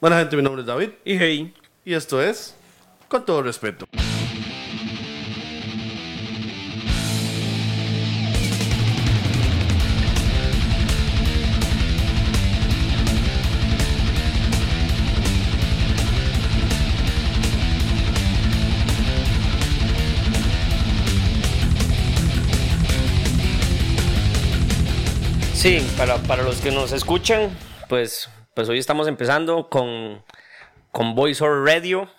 Buena gente, mi nombre es David Y hey. y esto es Con todo respeto. Sí, para, para los que nos escuchan, pues, pues hoy estamos empezando con, con Voice or Radio.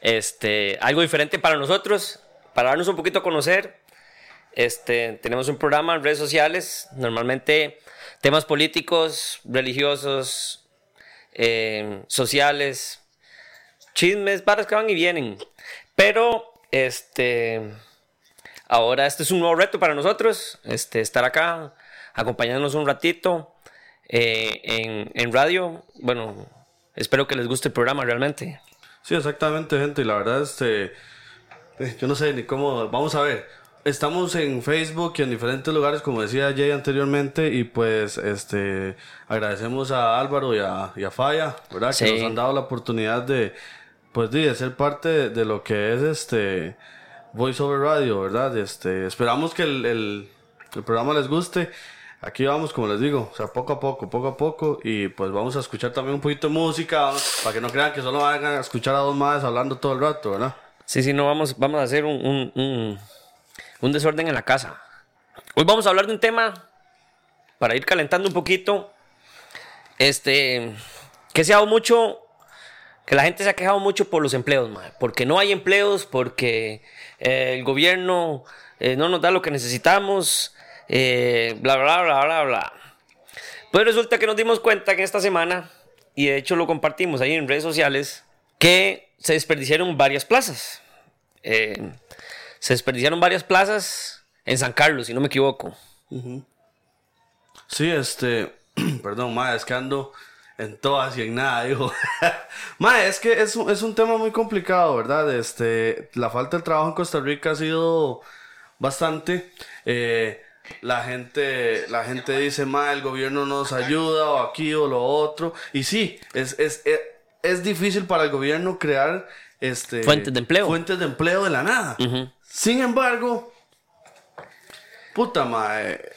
Este, algo diferente para nosotros, para darnos un poquito a conocer. Este, tenemos un programa en redes sociales, normalmente temas políticos, religiosos, eh, sociales, chismes, varas que van y vienen. Pero, este, ahora este es un nuevo reto para nosotros, este, estar acá, acompañándonos un ratito eh, en, en radio. Bueno, espero que les guste el programa realmente. Sí, exactamente, gente. Y la verdad, este. eh, Yo no sé ni cómo. Vamos a ver. Estamos en Facebook y en diferentes lugares, como decía Jay anteriormente, y pues este agradecemos a Álvaro y a, y a Falla, ¿verdad? Que nos han dado la oportunidad de, pues, de ser parte de, de lo que es este Voice Over Radio, ¿verdad? Este, esperamos que el, el, el programa les guste. Aquí vamos, como les digo, o sea, poco a poco, poco a poco, y pues vamos a escuchar también un poquito de música, para que no crean que solo van a escuchar a dos más hablando todo el rato, ¿verdad? Sí, sí, no, vamos, vamos a hacer un, un, un- un desorden en la casa. Hoy vamos a hablar de un tema para ir calentando un poquito. Este, que se ha dado mucho, que la gente se ha quejado mucho por los empleos, mae, porque no hay empleos, porque eh, el gobierno eh, no nos da lo que necesitamos, eh, bla, bla, bla, bla, bla. Pues resulta que nos dimos cuenta que esta semana, y de hecho lo compartimos ahí en redes sociales, que se desperdiciaron varias plazas. Eh, se desperdiciaron varias plazas en San Carlos, si no me equivoco. Sí, este, perdón, ma, es que ando en todas y en nada, dijo. ma, es que es, es un tema muy complicado, ¿verdad? Este, la falta de trabajo en Costa Rica ha sido bastante. Eh, la gente, la gente dice, ma, el gobierno nos ayuda o aquí o lo otro. Y sí, es, es, es, es difícil para el gobierno crear este, Fuentes de empleo. Fuentes de empleo de la nada. Sin embargo, puta madre,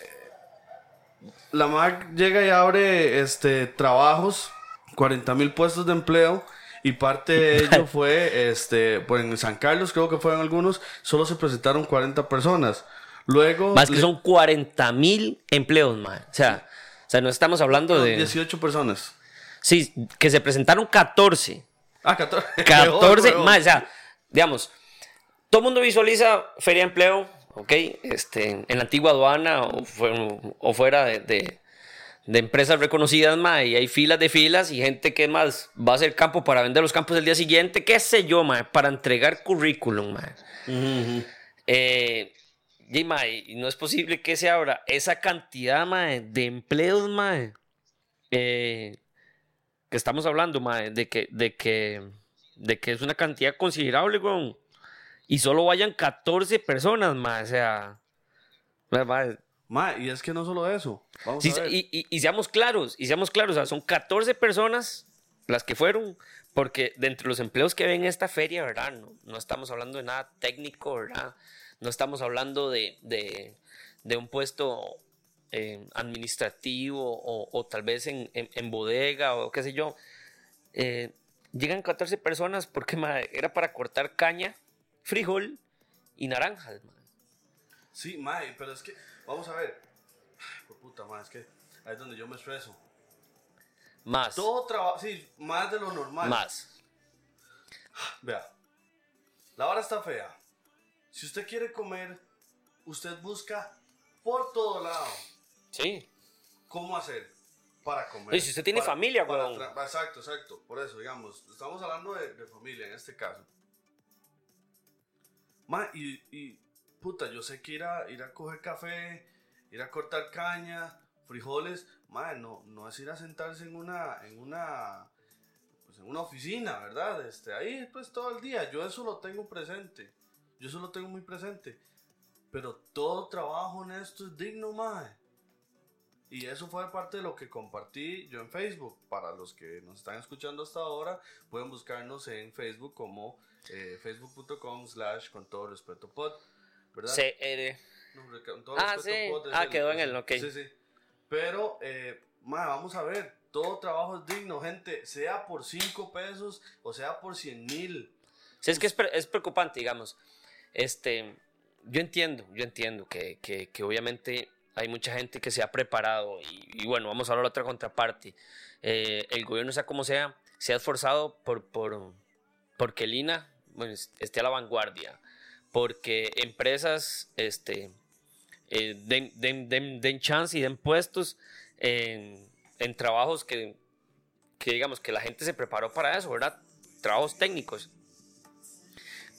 la MAC llega y abre este trabajos, 40 mil puestos de empleo. Y parte de ello fue, este, pues en San Carlos creo que fueron algunos, solo se presentaron 40 personas. Luego... Más que le- son 40 mil empleos, man. O sea, o sea, no estamos hablando de... 18 personas. Sí, que se presentaron 14. Ah, 14. 14 Peor, más, o sea, digamos, todo el mundo visualiza feria de empleo, ¿ok? Este, en la antigua aduana o, fu- o fuera de, de- de empresas reconocidas, ma, y hay filas de filas y gente que más va a hacer campo para vender los campos el día siguiente, qué sé yo, ma, para entregar currículum, ma. Eh, y, no es posible que se abra esa cantidad, de empleos, ma, eh, que estamos hablando, mae, de que, de que, de que es una cantidad considerable, weón. Y solo vayan 14 personas, mae, o sea. mae, mae, Ma, y es que no solo eso. Vamos sí, a ver. y, y- y seamos claros, y seamos claros, o sea, son 14 personas las que fueron, porque de entre los empleos que ven en esta feria, ¿verdad? No, no estamos hablando de nada técnico, ¿verdad? No estamos hablando de, de, de un puesto eh, administrativo o, o tal vez en, en- en bodega o qué sé yo. Eh, llegan 14 personas porque era para cortar caña, frijol y naranjas. Sí, mae, pero es que, vamos a ver. Ay, por puta, mae, es que ahí es donde yo me estreso. Más. Todo trabajo, sí, más de lo normal. Más. Vea, la hora está fea. Si usted quiere comer, usted busca por todo lado Sí. cómo hacer para comer. Y si usted tiene Para- familia, para Exacto, exacto. Por eso, digamos, estamos hablando de, de familia en este caso. Ma, y, y, puta, yo sé que ir a, ir a coger café, ir a cortar caña, frijoles, ma, no, no es ir a sentarse en una, en una, pues en una oficina, ¿verdad? Este, ahí pues todo el día, yo eso lo tengo presente, yo eso lo tengo muy presente, pero todo trabajo honesto es digno, ma. Y eso fue parte de lo que compartí yo en Facebook. Para los que nos están escuchando hasta ahora, pueden buscarnos en Facebook como eh, facebook.com slash con todo respeto pod. ¿Verdad? CR. No, con todo Ah, respeto sí. pod Ah, quedó en el, ok. Sí, sí. Pero, eh, ma, vamos a ver. Todo trabajo es digno, gente. Sea por 5 pesos o sea por 100 mil. Sí, es que es, pre- es preocupante, digamos. Este, yo entiendo, yo entiendo que, que- que obviamente hay mucha gente que se ha preparado y, y bueno, vamos a hablar de otra contraparte. Eh, el gobierno, sea como sea, se ha esforzado por, por porque el INA bueno, es- esté a la vanguardia, porque empresas este, eh, den, den- den- den chance y den puestos en, en trabajos que, que digamos que la gente se preparó para eso, ¿verdad? Trabajos técnicos.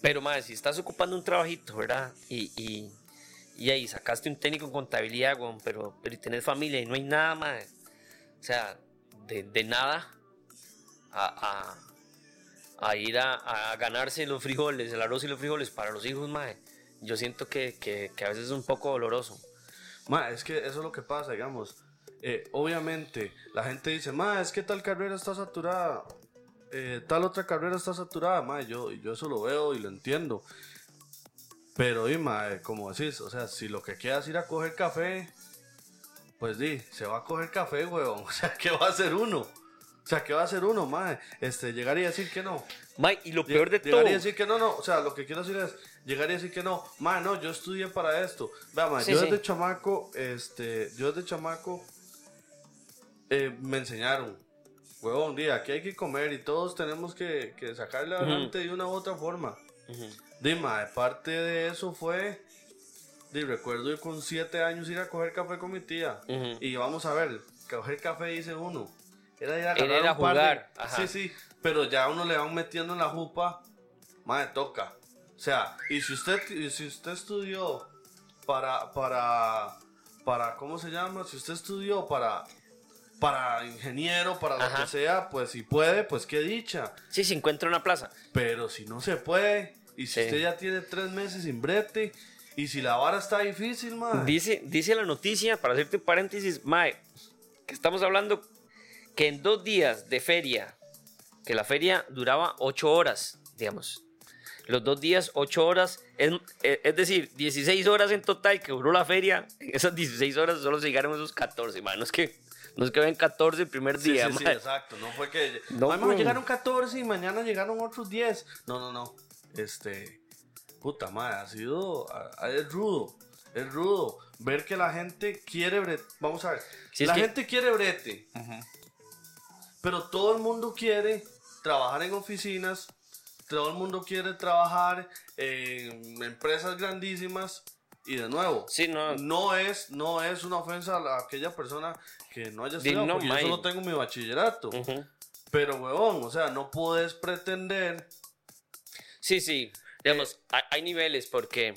Pero, madre, si estás ocupando un trabajito, ¿verdad? Y, y, y ahí sacaste un técnico en contabilidad, pero, pero tenés familia y no hay nada, madre. O sea, de, de nada a, a, a ir a, a ganarse los frijoles, el arroz y los frijoles para los hijos, madre. Yo siento que, que, que a veces es un poco doloroso. Ma, es que eso es lo que pasa, digamos. Eh, obviamente, la gente dice, ma, es que tal carrera está saturada. Eh, tal otra carrera está saturada, ma, yo, yo eso lo veo y lo entiendo. Pero, y, como decís, o sea, si lo que queda es ir a coger café, pues di, se va a coger café, weón. O sea, ¿qué va a hacer uno? O sea, ¿qué va a hacer uno, ma? Este, llegar y decir que no. Mae, y lo peor de Llegar todo. y decir que no, no, o sea, lo que quiero decir es, llegar y decir que no, ma, no, yo estudié para esto. Vea, ma, Sí, yo sí. desde chamaco, este, yo desde chamaco, eh, me enseñaron, huevón, día, aquí hay que comer y todos tenemos que, que sacarle adelante de una u otra forma. Ujú. Dima, parte de eso fue, di, recuerdo ir con siete años ir a coger café con mi tía. Y vamos a ver, coger café dice uno. Era ir a, Era agarrar ir a un par de- jugar. Sí, sí, pero ya uno le van metiendo en la jupa, madre, toca. O sea, y si usted, y si usted estudió para, para, para, ¿cómo se llama? Si usted estudió para, para ingeniero, para lo Ajá. que sea, pues si puede, pues qué dicha. Sí, se encuentra una plaza. Pero si no se puede, y si Sí. usted ya tiene tres meses sin brete, y si la vara está difícil, madre. Dice, dice la noticia, para hacerte un paréntesis, Mae, que estamos hablando que en dos días de feria, que la feria duraba ocho horas, digamos. Los dos días, ocho horas, es, es- es decir, 16 horas en total que duró la feria. En esas 16 horas solo se llegaron esos 14, mae. No es que, no es que ven 14 el primer Sí, día, sí, sí, mae. exacto. No fue que. No, Ay, llegaron 14 y mañana llegaron otros 10. No, no, no. Este. Puta madre, ha sido. Es rudo. Es rudo. Ver que la gente quiere brete. Vamos a ver. Sí, es la que- gente quiere brete. Pero todo el mundo quiere trabajar en oficinas. Todo el mundo quiere trabajar en empresas grandísimas. Y de nuevo, Sí, no. no es, no es una ofensa a la- a aquella persona que no haya Di, estudiado, no, porque yo solo tengo mi bachillerato. Pero, huevón, o sea, no puedes pretender. Sí, sí. Digamos, hay, hay niveles porque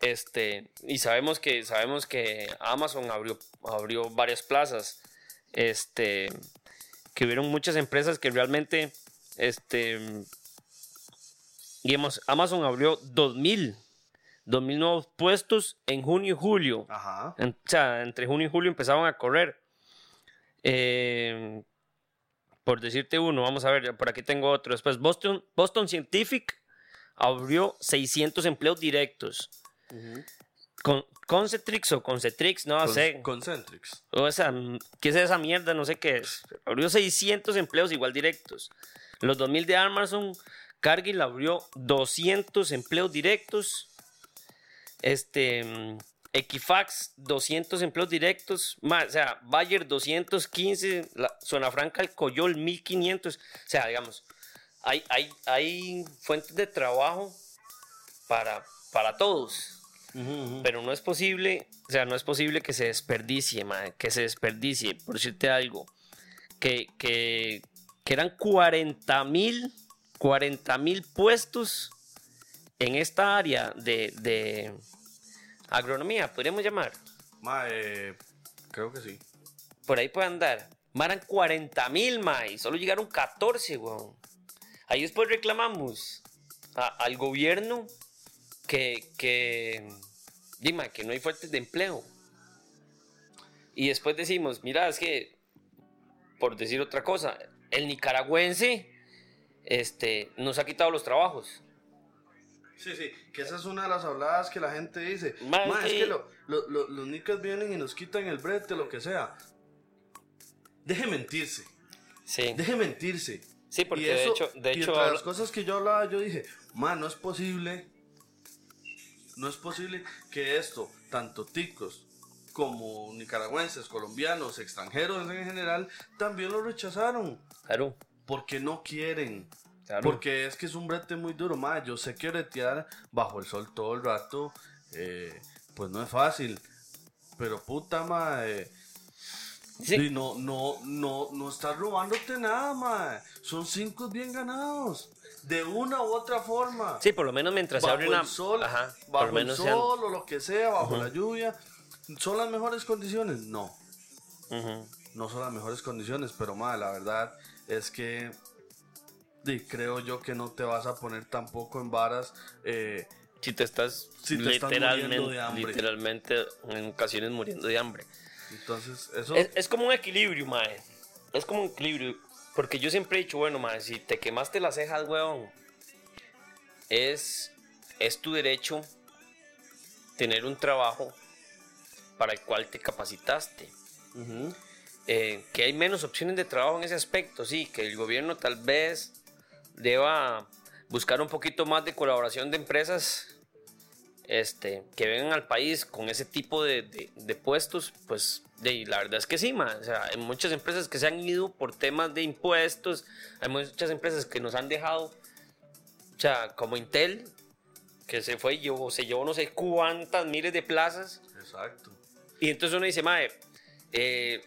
este y sabemos que sabemos que Amazon abrió abrió varias plazas. Este que hubieron muchas empresas que realmente este digamos, Amazon abrió 2000 2000 nuevos puestos en junio y julio. Ajá. En- o sea, entre junio y julio empezaban a correr. Eh, por decirte uno, vamos a ver, por aquí tengo otro. Después, Boston, Boston Scientific abrió 600 empleos directos. Con, Concentrix o Concentrix, no Con- sé. Concentrix. O esa, ¿Qué es esa mierda? No sé qué es. Abrió 600 empleos igual directos. Los 2000 de Amazon, Cargill abrió 200 empleos directos. Este, mm, Equifax, 200 empleos directos. Más, o sea, Bayer, 215. La, Zona Franca, el Coyol, 1500. O sea, digamos, hay, hay, hay fuentes de trabajo para, para todos. Pero no es posible, o sea, no es posible que se desperdicie, mae, que se desperdicie, por decirte algo, que, que, que eran 40 mil, 40 mil puestos en esta área de, de agronomía, podríamos llamar, Ma, eh, creo que sí. por ahí puede andar. Ma, Eran 40 mil, mae, solo llegaron 14, weón. Ahí después reclamamos a- al gobierno que, que, dime, que no hay fuentes de empleo. Y después decimos, mira, es que, por decir otra cosa, el nicaragüense este, nos ha quitado los trabajos. Sí, sí, que esa es una de las habladas que la gente dice. Ma, Ma, es sí. que lo- lo- lo- los nicas vienen y nos quitan el brete, lo que sea. Deje mentirse, Sí. deje mentirse. Sí, porque Y de eso- hecho, de y hecho entre habla- las cosas que yo hablaba, yo dije, man, no es posible, no es posible que esto, tanto ticos como nicaragüenses, colombianos, extranjeros en general, también lo rechazaron. claro, Porque no quieren. Claro. Porque es que es un brete muy duro, ma. Yo sé que bretear bajo el sol todo el rato, eh, pues no es fácil. Pero puta, ma. eh, Sí. y no, no, no, no estás robándote nada, ma. Son cinco bien ganados. De una u otra forma. Sí, por lo menos mientras se bajo abre una. el sol, Ajá, por bajo lo menos el sean- sol o lo que sea, bajo la lluvia. ¿Son las mejores condiciones? No. No son las mejores condiciones, pero ma, la verdad es que di, creo yo que no te vas a poner tampoco en varas. eh, Si te estás Si te estás muriendo literalmente, de hambre. literalmente en ocasiones muriendo de hambre. entonces, eso. Es, es como un equilibrio, mae. Es como un equilibrio. Porque yo siempre he dicho, bueno, mae, si te quemaste las cejas, weón, es, es tu derecho tener un trabajo para el cual te capacitaste. Eh, que hay menos opciones de trabajo en ese aspecto, sí, que el gobierno tal vez deba buscar un poquito más de colaboración de empresas este, que vengan al país con ese tipo de, de- de puestos, pues de, la verdad es que sí, ma. O sea, hay muchas empresas que se han ido por temas de impuestos, hay muchas empresas que nos han dejado, o sea, como Intel, que se fue y llevó, se llevó no sé cuántas miles de plazas. Exacto. Y entonces uno dice, mae, eh,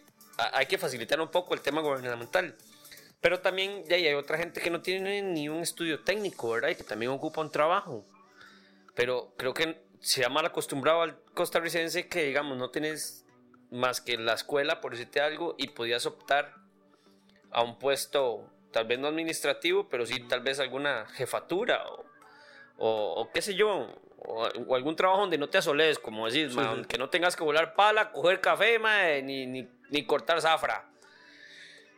hay que facilitar un poco el tema gubernamental. Pero también ya hay otra gente que no tiene ni un estudio técnico, ¿verdad? Y que también ocupa un trabajo. Pero creo que se ha mal acostumbrado al costarricense que, digamos, no tienes más que la escuela, por decirte algo, y podías optar a un puesto, tal vez no administrativo, pero sí tal vez alguna jefatura o, o, o qué sé yo, o, o algún trabajo donde no te asoles, como decís, ma, sí. que no tengas que volar pala, coger café, ma, ni, ni, ni cortar zafra.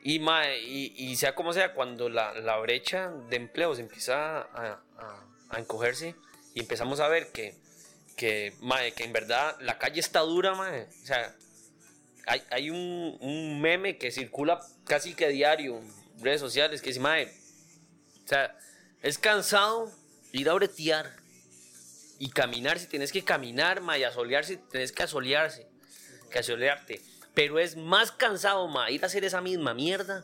Y, y, y sea como sea, cuando la, la brecha de empleos empieza a, a- encogerse y empezamos a ver que, que, ma, que en verdad la calle está dura, ma, o sea, hay, hay un, un meme que circula casi que diario en redes sociales que dice, mae, o sea, es cansado ir a bretear y caminar si tienes que caminar, mae, y asolearse si tienes que asolearse, que asolearte. Pero es más cansado, mae, ir a hacer esa misma mierda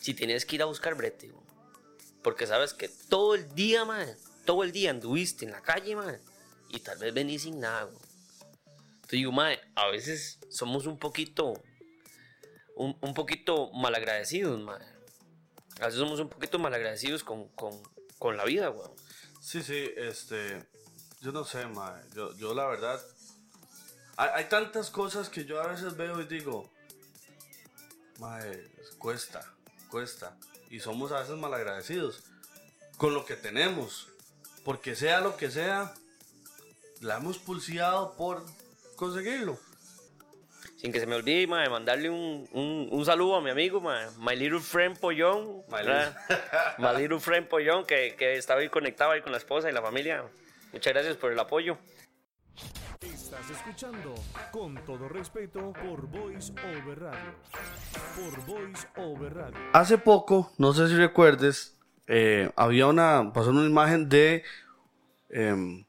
si tienes que ir a buscar brete. Porque sabes que todo el día, mae, todo el día anduviste en la calle, mae, y tal vez venís sin nada, güey. Te digo, mae, a veces somos un poquito, un, un poquito malagradecidos, mae. A veces somos un poquito malagradecidos con, con, con la vida, weón. Sí, sí, este. Yo no sé, ma. Yo, yo la verdad. Hay, hay tantas cosas que yo a veces veo y digo. Mae, cuesta, cuesta. Y somos a veces malagradecidos con lo que tenemos. Porque sea lo que sea, la hemos pulseado por conseguirlo. Sin que se me olvide, mae, mandarle un, un, un saludo a mi amigo, mae, My Little Friend Pollón. My. My Little Friend Pollón, que, que estaba ahí conectado ahí con la esposa y la familia. Muchas gracias por el apoyo. Estás escuchando con todo respeto por Voice Over Radio. Por Voice Over Radio. Hace poco, no sé si recuerdes, eh, había una, pasó una imagen de, em,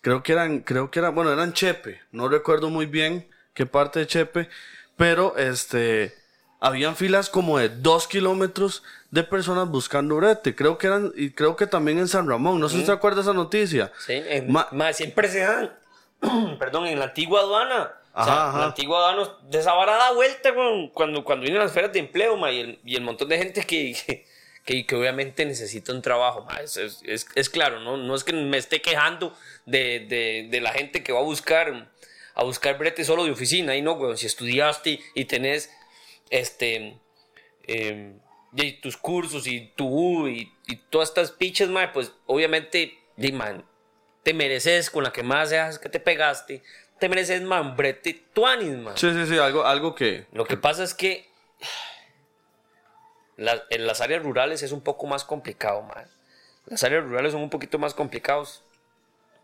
creo que eran, creo que eran, bueno, eran Chepe, no recuerdo muy bien qué parte de Chepe, pero este, habían filas como de dos kilómetros de personas buscando brete, creo que eran, y creo que también en San Ramón, no sé si te acuerdas esa noticia. Sí, en- Ma- mae, siempre se dan, perdón, en la antigua aduana. o sea, Ajá, ajá. La antigua aduana de esa vara da vuelta weón, cuando, cuando vienen las ferias de empleo y, el, y el montón de gente que, que, que obviamente necesita un trabajo. es, es- es- es claro, ¿no? no es que me esté quejando de, de- de la gente que va a buscar a buscar brete solo de oficina. Y no, weón, si estudiaste y tenés este eh, y tus cursos y tu U y, y todas estas pichas, pues obviamente, man, te mereces con la que más seas que te pegaste, te mereces, man, brete tuanis, man. Sí, sí, sí, algo, algo que... Lo que pasa es que la- en las áreas rurales es un poco más complicado, man. Las áreas rurales son un poquito más complicados.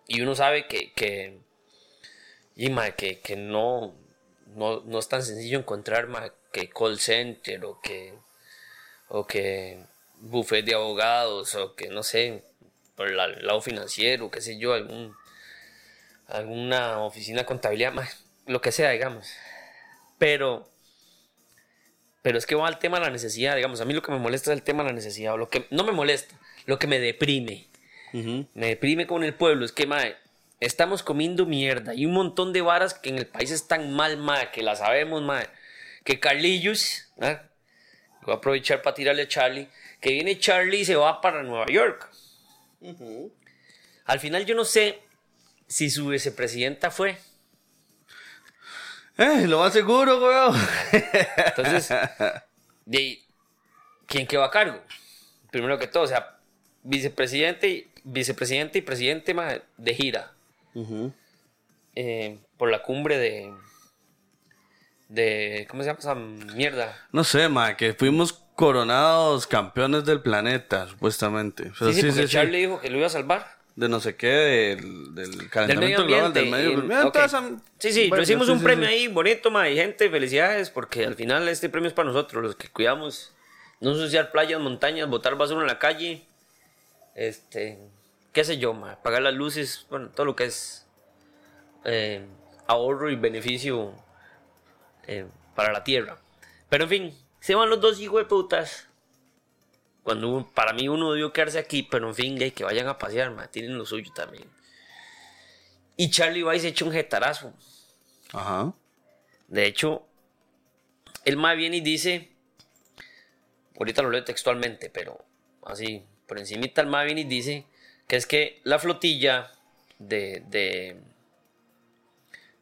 Y uno sabe que, que, y, ma, que, que no, no, no es tan sencillo encontrar ma, que call center o que, o que buffet de abogados o que no sé, por la- el lado financiero, qué sé yo, algún, alguna oficina de contabilidad, ma, lo que sea, digamos. Pero, pero es que va al tema de la necesidad, digamos, a mí lo que me molesta es el tema de la necesidad, o lo que no me molesta, lo que me deprime. Me deprime con el pueblo, es que, mae, estamos comiendo mierda y un montón de varas que en el país están mal, mae, que la sabemos, mae. Que Carlillos, ¿ah? voy a aprovechar para tirarle a Charlie, que viene Charlie y se va para Nueva York. Al final yo no sé si su vicepresidenta fue. Eh, lo más seguro, weón. Entonces, de ¿quién quedó a cargo? Primero que todo, o sea, vicepresidente, y- vicepresidente y presidente de gira eh, por la cumbre de, de. ¿Cómo se llama esa mierda? No sé, ma, que fuimos coronados campeones del planeta, supuestamente. Pero sí, sí, sí, porque sí, sí. Charlie dijo que lo iba a salvar. De no sé qué, del, del Del calentamiento medio global, del medio ambiente. Sí, sí, Bueno, recibimos un premio ahí bonito, ma, y gente, felicidades, porque al final este premio es para nosotros, los que cuidamos no ensuciar playas, montañas, botar basura en la calle, este, qué sé yo, ma, pagar las luces, bueno, todo lo que es eh, ahorro y beneficio eh, para la tierra. Pero en fin, se van los dos hijos de putas. Cuando para mí uno debió quedarse aquí, pero en fin, que vayan a pasear, ma, tienen lo suyo también. Y Charlie Weiss echa un jetarazo. Ajá. De hecho, el ma viene y dice, ahorita lo leo textualmente, pero así, por encimita el ma viene y dice que es que la flotilla de, de,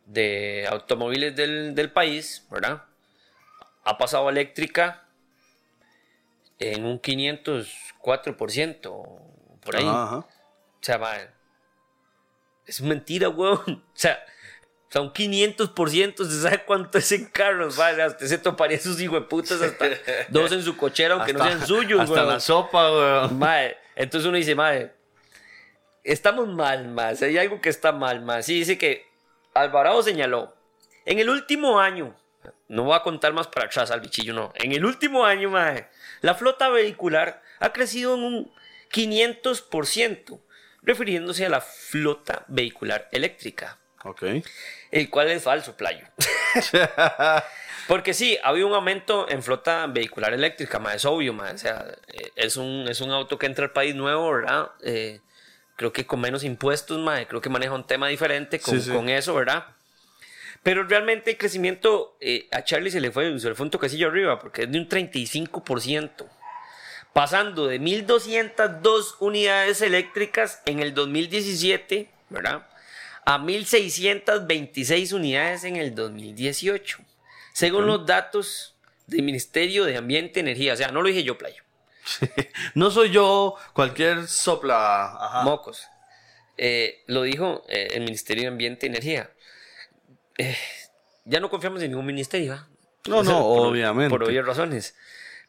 de automóviles del, del país, ¿verdad? Ha pasado eléctrica en un 504%, por ahí. Ajá. O sea, ma, es mentira, weón. O sea, o sea, un 500%, ¿se sabe cuánto es en carros? Vale, hasta se toparía sus hijos de putas hasta dos en su cochera, aunque no sean suyos, Hasta weón. la sopa, weón. Mae, entonces uno dice, mae, estamos mal. Si hay algo que está mal, mae. Sí, dice que Alvarado señaló, en el último año, no voy a contar más para atrás al bichillo, no. En el último año, mae, la flota vehicular ha crecido en un 500%, refiriéndose a la flota vehicular eléctrica, Ok. el cual es falso, playo. Porque sí, ha habido un aumento en flota vehicular eléctrica, más es obvio, más. O sea, eh, es un, es un auto que entra al país nuevo, ¿verdad? Eh, creo que con menos impuestos, más. Creo que maneja un tema diferente con, Sí, sí. con eso, ¿verdad? Pero realmente el crecimiento eh, a Charlie se le, fue, se le fue un toquecillo arriba, porque es de un 35%. Pasando de 1.202 unidades eléctricas en el 2017, ¿verdad? A 1.626 unidades en el 2018. Según los datos del Ministerio de Ambiente y Energía. O sea, no lo dije yo, playo. No soy yo cualquier sopla. Ajá. Mocos. Eh, lo dijo eh, el Ministerio de Ambiente y Energía. Eh, ya no confiamos en ningún ministerio, ¿ah? No, no, Por- obviamente. Por obvias razones.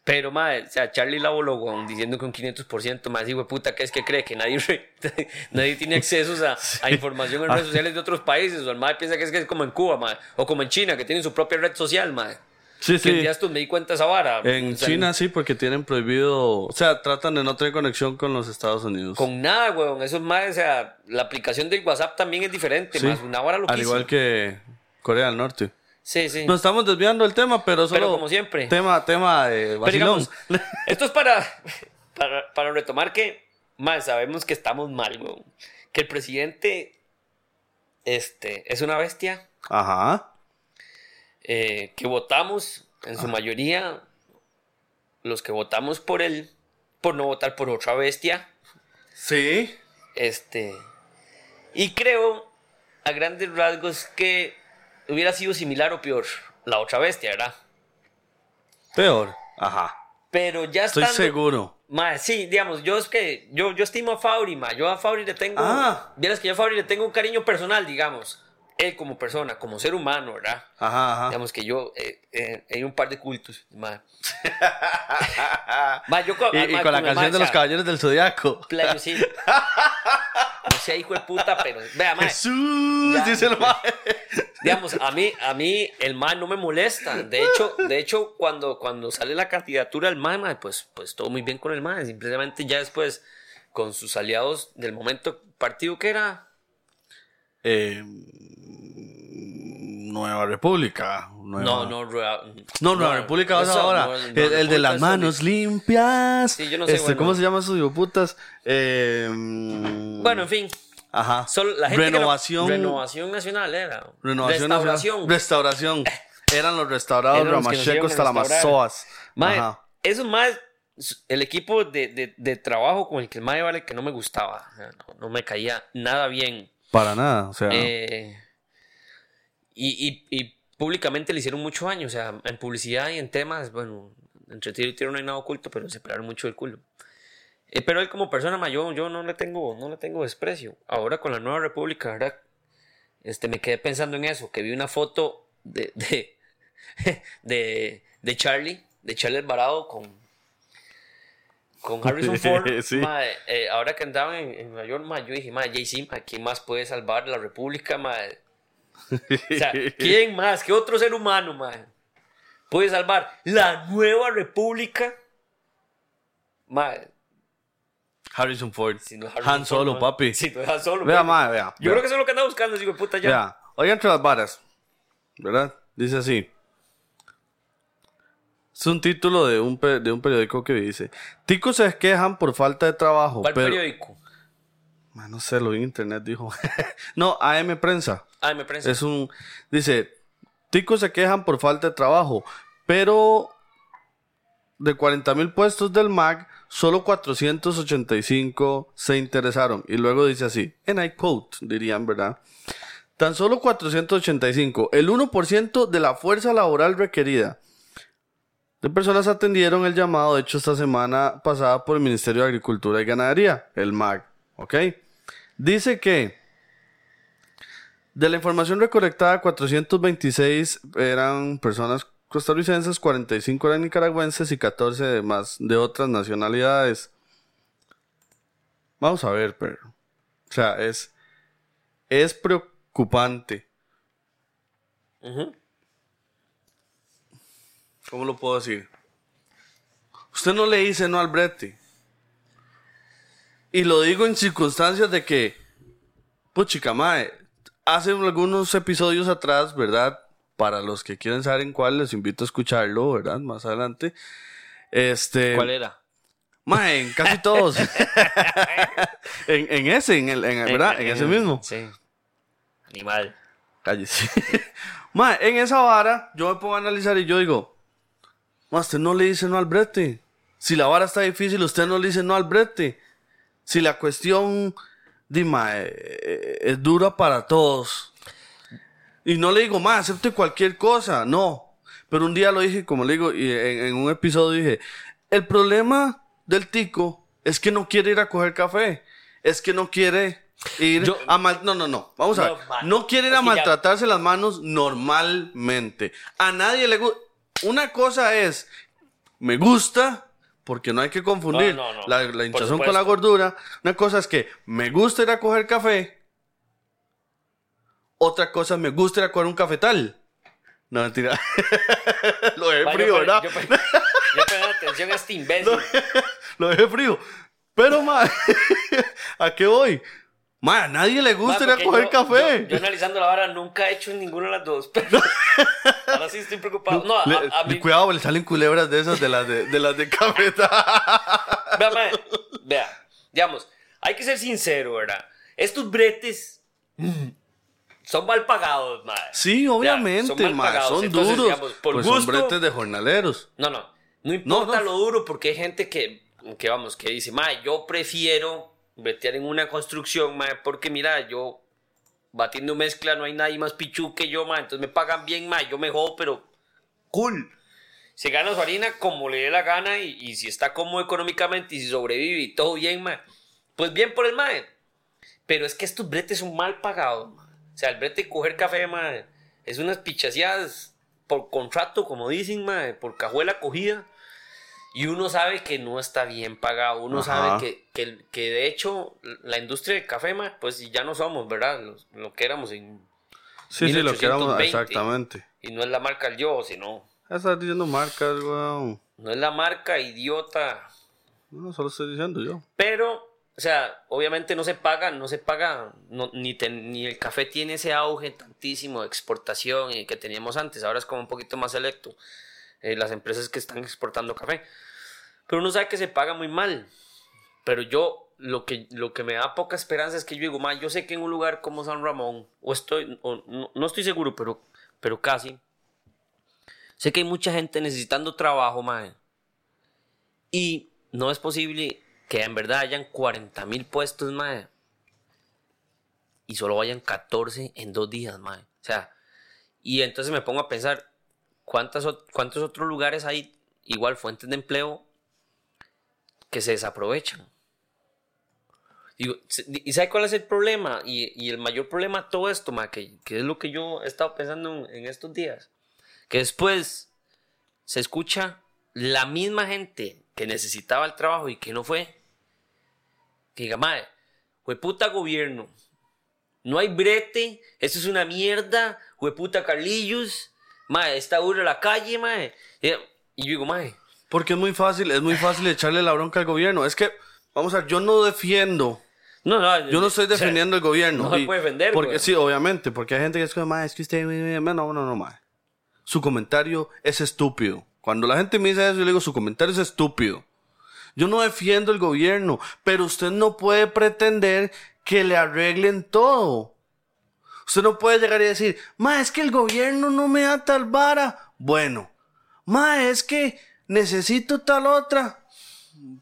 Pero, madre, o sea, Charlie Lavolo, diciendo que un 500% más, hijo de puta, ¿qué es que cree? Que nadie, re- nadie tiene accesos a, a información en redes sociales de otros países. O el madre piensa que es, que es como en Cuba, madre. O como en China, que tienen su propia red social, madre. Sí, Que sí. ya estos me di cuenta esa vara. En O sea, China sí, porque tienen prohibido. O sea, tratan de no tener conexión con los Estados Unidos. Con nada, weón. Eso es más, o sea, la aplicación del WhatsApp también es diferente, Sí. más. Una lo Al igual que Corea del Norte. Sí, sí. Nos estamos desviando del tema, pero solo. Pero como siempre. Tema, tema de Pero digamos, esto es para, para, para retomar que, mal, sabemos que estamos mal, weón. Que el presidente este, es una bestia, Ajá. eh, que votamos, en su mayoría, los que votamos por él, por no votar por otra bestia, Sí. este, y creo, a grandes rasgos, que hubiera sido similar o peor la otra bestia, ¿verdad? Peor. Ajá. Pero ya Estoy estando... seguro. Ma, sí, digamos, yo es que yo, yo estimo a Fauri, ma. Yo a Fauri le tengo. Ah. Vieras que yo a Fauri le tengo un cariño personal, digamos. él como persona, como ser humano, ¿verdad? Ajá, ajá. Digamos que yo, eh, eh, hay un par de cultos, mae. Mae, yo con, Y, y mae, con la canción de los caballeros del zodiaco. playo, sí. No sea hijo de puta, pero vea, mae. Jesús, Ya. dice el mae. Digamos, a mí, a mí el mae no me molesta. De hecho, de hecho cuando, cuando sale la candidatura del mae, mae, pues, pues todo muy bien con el mae. Simplemente ya después, con sus aliados del momento, partido que era. Eh, Nueva República. Nueva- No, no, Rea- No, Nueva República vas eso, ahora. el, Nueva el de las es manos limpias. Sí, yo no sé, Este, bueno. ¿Cómo se llama esos hijoputas? Eh, mm, Bueno, en fin. Ajá. Solo la gente que lo- Renovación. Renovación nacional era. Renovación Restauración. nacional. Restauración. Eran los restaurados Eran los que nos Ramacheco iban a hasta la restaurar. Mazoas. Mae, eso más el equipo de, de- de trabajo con el que el Mae vale que no me gustaba. No, no me caía nada bien. Para nada. O sea, Eh, y, y- y públicamente le hicieron mucho daño. O sea, en publicidad y en temas, bueno, entre tiro y tiro no hay nada oculto, pero se pelaron mucho el culo. Eh, pero él como persona mayor, yo no le tengo, no le tengo desprecio. Ahora con la nueva república, ¿verdad? Este, me quedé pensando en eso, que vi una foto de, de, de, de Charlie, de Charlie Alvarado con, con Harrison Ford. Sí. Mae, eh, ahora que andaban en, en Nueva York, mae, yo dije, JC, mae, ¿quién más puede salvar la república, mae? O sea, ¿quién más? ¿Qué otro ser humano, mae? Puede salvar la nueva república. Mae, Harrison Ford. si no es Harrison Han Solo, papi. Si no es Han Solo, Vea, papi. mae, vea. Yo vea. creo que eso es lo que anda buscando, de puta ya. Vea, oiga entre las varas, ¿verdad? Dice así. Es un título de un, de un periódico que dice: Ticos se quejan por falta de trabajo. ¿Cuál pero... periódico? No sé, lo vi en internet, dijo. no, AM Prensa. Me prensa. Es un. Dice: Ticos se quejan por falta de trabajo, pero de 40 mil puestos del MAG, solo 485 se interesaron. Y luego dice así: En I quote, dirían, ¿verdad? Tan solo 485, el 1% de la fuerza laboral requerida. De personas atendieron el llamado hecho esta semana pasada por el Ministerio de Agricultura y Ganadería, el MAG. ¿Ok? Dice que de la información recolectada, 426 eran personas costarricenses, 45 eran nicaragüenses y 14 de más de otras nacionalidades. Vamos a ver, pero. O sea, es. Es preocupante. ¿Cómo lo puedo decir? Usted no le dice no al brete. Y lo digo en circunstancias de que, pues chica mae, hace algunos episodios atrás, ¿verdad? Para los que quieren saber en cuál, les invito a escucharlo, ¿verdad? Más adelante. Este. ¿Cuál era? Mae, en casi todos. en, en ese, en el, en ¿verdad? En, ese mismo. Sí. Animal. Cállese. Mae, en esa vara, yo me pongo a analizar y yo digo, "Ma, usted no le dice no al brete. Si la vara está difícil, usted no le dice no al brete. Si la cuestión, dime, es dura para todos. Y no le digo, más, acepte cualquier cosa. No. Pero un día lo dije, como le digo, y en, en un episodio dije, el problema del tico es que no quiere ir a coger café. Es que no quiere ir Yo- a mal... No, no, no. Vamos a No, ver. man. No quiere ir a ya- maltratarse las manos normalmente. A nadie le gusta... Una cosa es, me gusta, porque no hay que confundir No, no, no. La, la hinchazón con la gordura. Una cosa es que me gusta ir a coger café. Otra cosa me gusta ir a coger un cafetal. No, mentira. Lo dejé Va, yo frío, pon- ¿verdad? Yo, yo pongo atención a este imbécil. Lo dejé frío. Pero, ma, ¿a qué voy? Ma, a nadie le gusta ir Ma, a coger yo- café. Yo, yo analizando la vara nunca he hecho ninguna de las dos. Pero ahora sí estoy preocupado. No, a, Le- a mí. Cuidado, le salen culebras de esas de las de, de las de cafetal. Vea, mae, vea, digamos, hay que ser sincero, ¿verdad? Estos bretes son mal pagados, madre. Sí, obviamente, son mal ma, pagados. son Entonces, duros. digamos, por pues gusto- son bretes de jornaleros. No, no. No importa No, no. lo duro porque hay gente que, que vamos, que dice, mae, yo prefiero bretear en una construcción, mae, porque mira, yo batiendo mezcla no hay nadie más pichu que yo, mae, entonces me pagan bien, mae, yo me jodo, pero cool. Se gana su harina como le dé la gana y, y si está cómodo económicamente y si sobrevive y todo bien, mae, pues bien por el mae. Pero es que estos bretes son mal pagados, mae. O sea, el brete de coger café, mae, es unas pichaseadas por contrato, como dicen, mae, por cajuela cogida. Y uno sabe que no está bien pagado. Uno Ajá. sabe que, que, que de hecho la industria del café, mae, pues ya no somos, ¿verdad? Lo que éramos en... Sí, sí, lo que éramos 1820. exactamente. Y no es la marca el yo, sino... Estás diciendo marcas, weón. No es la marca idiota. No, solo estoy diciendo yo. Pero, o sea, obviamente no se paga, no se paga, no- ni, te- ni el café tiene ese auge tantísimo de exportación y que teníamos antes. Ahora es como un poquito más selecto. eh, las empresas que están exportando café. Pero uno sabe que se paga muy mal. Pero yo, lo que, lo que me da poca esperanza es que yo digo, "Ma, yo sé que en un lugar como San Ramón, o estoy, no, no estoy seguro, pero, pero casi, sé que hay mucha gente necesitando trabajo, mae. Y no es posible que en verdad hayan 40 mil puestos, mae. Y solo vayan 14 en dos días, mae. O sea, y entonces me pongo a pensar, ¿cuántas, ¿cuántos otros lugares hay, igual fuentes de empleo, que se desaprovechan? ¿Y sabe cuál es el problema? Y, el mayor problema de todo esto, mae, que, es lo que yo he estado pensando en, estos días. Que después se escucha la misma gente que necesitaba el trabajo y que no fue. Que diga, madre, puta gobierno. No hay brete, eso es una mierda, puta Carlillos, madre, está duro la calle, madre. Y yo digo, madre, Porque es muy fácil, es muy fácil echarle la bronca al gobierno. Es que, vamos a ver, yo no defiendo. no, no. Yo no estoy o sea, defendiendo el gobierno. no se puede defender, Porque güey. sí, obviamente, porque hay gente que es como, "Ma, es que usted, no, no, no, ma. Su comentario es estúpido. Cuando la gente me dice eso, yo le digo, su comentario es estúpido. Yo no defiendo el gobierno, pero usted no puede pretender que le arreglen todo. Usted no puede llegar y decir, ma, es que el gobierno no me da tal vara. Bueno, ma, es que necesito tal otra.